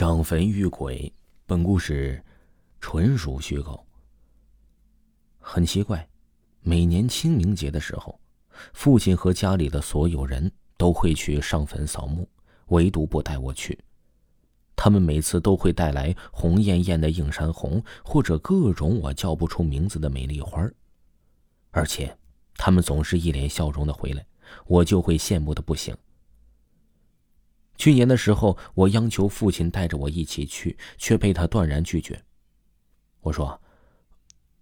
上坟遇鬼，本故事纯属虚构。很奇怪，每年清明节的时候，父亲和家里的所有人都会去上坟扫墓，唯独不带我去。他们每次都会带来红艳艳的映山红，或者各种我叫不出名字的美丽花而且他们总是一脸笑容的回来，我就会羡慕的不行。去年的时候，我央求父亲带着我一起去，却被他断然拒绝。我说：“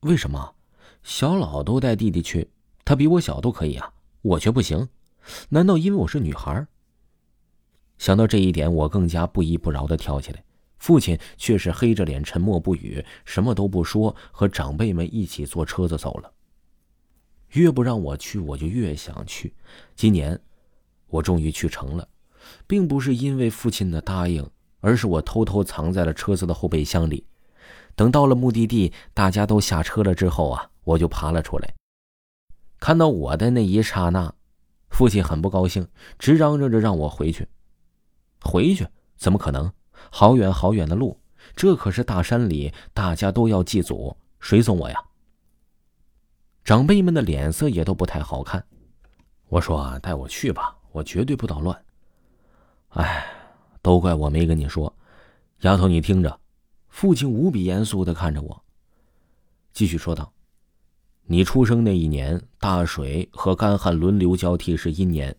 为什么？小老都带弟弟去，他比我小都可以啊，我却不行？难道因为我是女孩？”想到这一点，我更加不依不饶的跳起来。父亲却是黑着脸沉默不语，什么都不说，和长辈们一起坐车子走了。越不让我去，我就越想去。今年，我终于去成了。并不是因为父亲的答应，而是我偷偷藏在了车子的后备箱里。等到了目的地，大家都下车了之后啊，我就爬了出来。看到我的那一刹那，父亲很不高兴，直嚷嚷着让我回去。回去？怎么可能？好远好远的路，这可是大山里，大家都要祭祖，谁送我呀？长辈们的脸色也都不太好看。我说：“带我去吧，我绝对不捣乱。”哎，都怪我没跟你说，丫头，你听着。父亲无比严肃的看着我，继续说道：“你出生那一年，大水和干旱轮流交替，是阴年。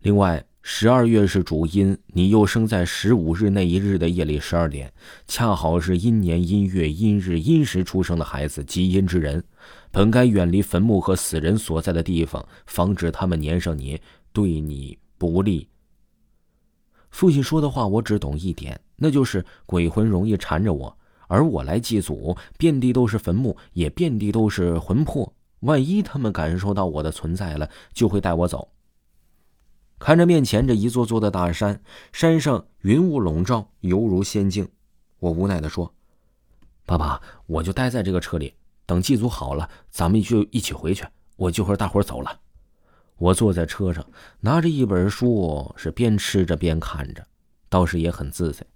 另外，十二月是主阴，你又生在十五日那一日的夜里十二点，恰好是阴年阴月阴日阴时出生的孩子，极阴之人，本该远离坟墓和死人所在的地方，防止他们粘上你，对你不利。”父亲说的话我只懂一点，那就是鬼魂容易缠着我，而我来祭祖，遍地都是坟墓，也遍地都是魂魄。万一他们感受到我的存在了，就会带我走。看着面前这一座座的大山，山上云雾笼罩，犹如仙境。我无奈的说：“爸爸，我就待在这个车里，等祭祖好了，咱们就一起回去。我就和大伙走了。”我坐在车上，拿着一本书，是边吃着边看着，倒是也很自在。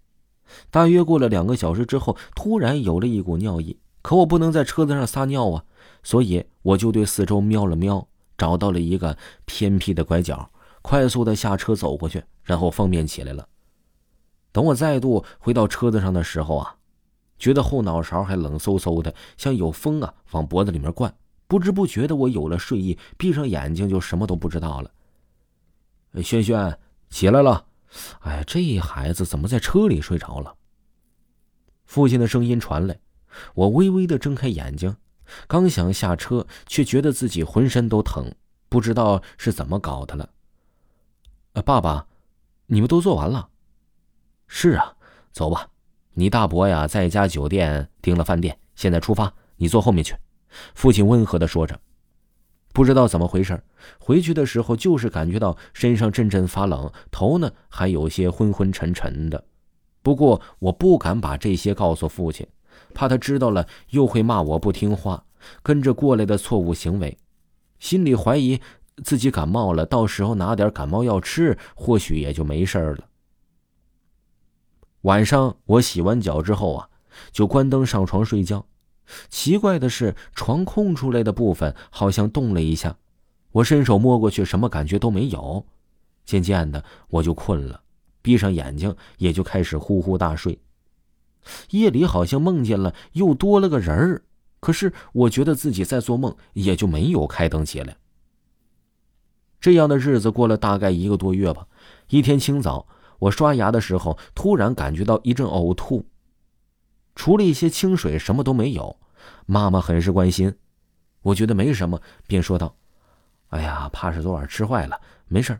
大约过了两个小时之后，突然有了一股尿意，可我不能在车子上撒尿啊，所以我就对四周瞄了瞄，找到了一个偏僻的拐角，快速的下车走过去，然后方便起来了。等我再度回到车子上的时候啊，觉得后脑勺还冷飕飕的，像有风啊往脖子里面灌。不知不觉的，我有了睡意，闭上眼睛就什么都不知道了。轩轩起来了，哎，这孩子怎么在车里睡着了？父亲的声音传来，我微微的睁开眼睛，刚想下车，却觉得自己浑身都疼，不知道是怎么搞的了。爸爸，你们都做完了？是啊，走吧，你大伯呀在一家酒店订了饭店，现在出发，你坐后面去。父亲温和的说着，不知道怎么回事，回去的时候就是感觉到身上阵阵发冷，头呢还有些昏昏沉沉的。不过我不敢把这些告诉父亲，怕他知道了又会骂我不听话，跟着过来的错误行为。心里怀疑自己感冒了，到时候拿点感冒药吃，或许也就没事了。晚上我洗完脚之后啊，就关灯上床睡觉。奇怪的是，床空出来的部分好像动了一下，我伸手摸过去，什么感觉都没有。渐渐的，我就困了，闭上眼睛也就开始呼呼大睡。夜里好像梦见了又多了个人儿，可是我觉得自己在做梦，也就没有开灯起来。这样的日子过了大概一个多月吧。一天清早，我刷牙的时候，突然感觉到一阵呕吐。除了一些清水，什么都没有。妈妈很是关心，我觉得没什么，便说道：“哎呀，怕是昨晚吃坏了，没事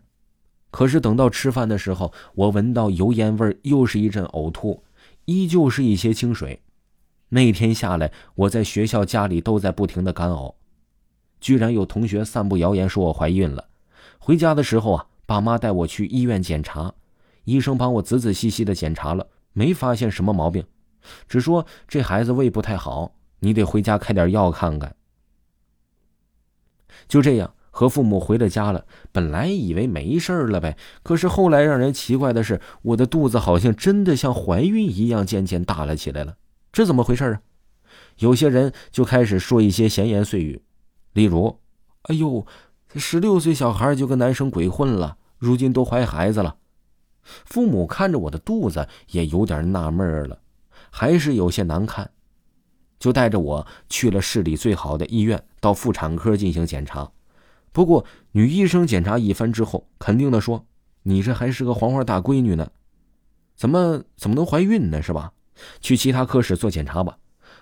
可是等到吃饭的时候，我闻到油烟味又是一阵呕吐，依旧是一些清水。那天下来，我在学校、家里都在不停的干呕，居然有同学散布谣言说我怀孕了。回家的时候啊，爸妈带我去医院检查，医生帮我仔仔细细的检查了，没发现什么毛病。”只说这孩子胃不太好，你得回家开点药看看。就这样，和父母回了家了，本来以为没事了呗，可是后来让人奇怪的是，我的肚子好像真的像怀孕一样渐渐大了起来了。这怎么回事啊？有些人就开始说一些闲言碎语，例如：“哎呦，十六岁小孩就跟男生鬼混了，如今都怀孩子了。”父母看着我的肚子也有点纳闷了，还是有些难看，就带着我去了市里最好的医院，到妇产科进行检查。不过女医生检查一番之后，肯定的说：“你这还是个黄花大闺女呢，怎么怎么能怀孕呢？是吧？去其他科室做检查吧。”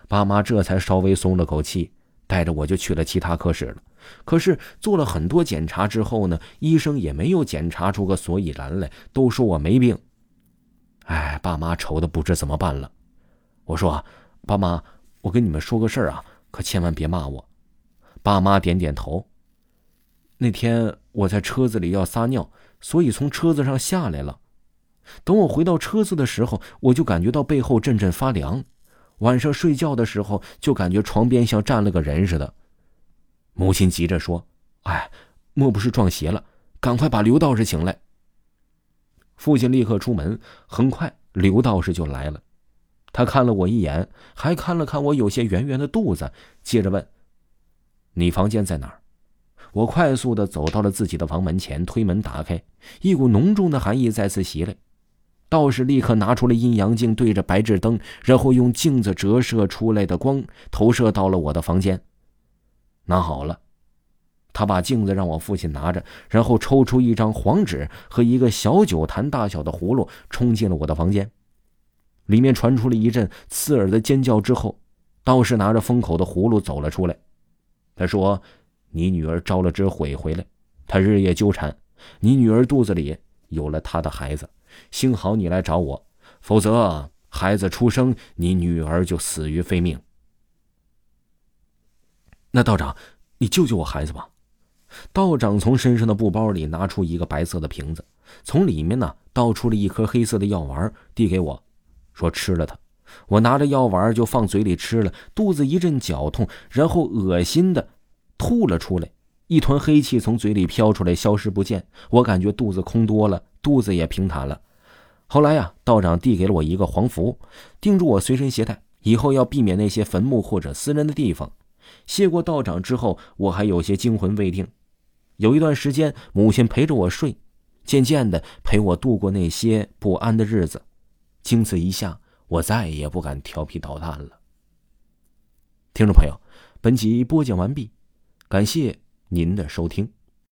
爸妈这才稍微松了口气，带着我就去了其他科室了。可是做了很多检查之后呢，医生也没有检查出个所以然来，都说我没病。哎，爸妈愁的不知怎么办了。我说：“爸妈，我跟你们说个事儿啊，可千万别骂我。”爸妈点点头。那天我在车子里要撒尿，所以从车子上下来了。等我回到车子的时候，我就感觉到背后阵阵发凉。晚上睡觉的时候，就感觉床边像站了个人似的。母亲急着说：“哎，莫不是撞邪了？赶快把刘道士请来。”父亲立刻出门，很快刘道士就来了。他看了我一眼，还看了看我有些圆圆的肚子，接着问：“你房间在哪儿？”我快速的走到了自己的房门前，推门打开，一股浓重的寒意再次袭来。道士立刻拿出了阴阳镜，对着白炽灯，然后用镜子折射出来的光投射到了我的房间。拿好了，他把镜子让我父亲拿着，然后抽出一张黄纸和一个小酒坛大小的葫芦，冲进了我的房间。里面传出了一阵刺耳的尖叫之后，道士拿着封口的葫芦走了出来。他说：“你女儿招了只鬼回来，他日夜纠缠，你女儿肚子里有了他的孩子。”幸好你来找我，否则孩子出生，你女儿就死于非命。那道长，你救救我孩子吧！道长从身上的布包里拿出一个白色的瓶子，从里面呢倒出了一颗黑色的药丸，递给我，说：“吃了它。”我拿着药丸就放嘴里吃了，肚子一阵绞痛，然后恶心的吐了出来，一团黑气从嘴里飘出来，消失不见。我感觉肚子空多了。肚子也平坦了。后来呀，道长递给了我一个黄符，叮嘱我随身携带，以后要避免那些坟墓或者私人的地方。谢过道长之后，我还有些惊魂未定。有一段时间，母亲陪着我睡，渐渐的陪我度过那些不安的日子。经此一下，我再也不敢调皮捣蛋了。听众朋友，本集播讲完毕，感谢您的收听。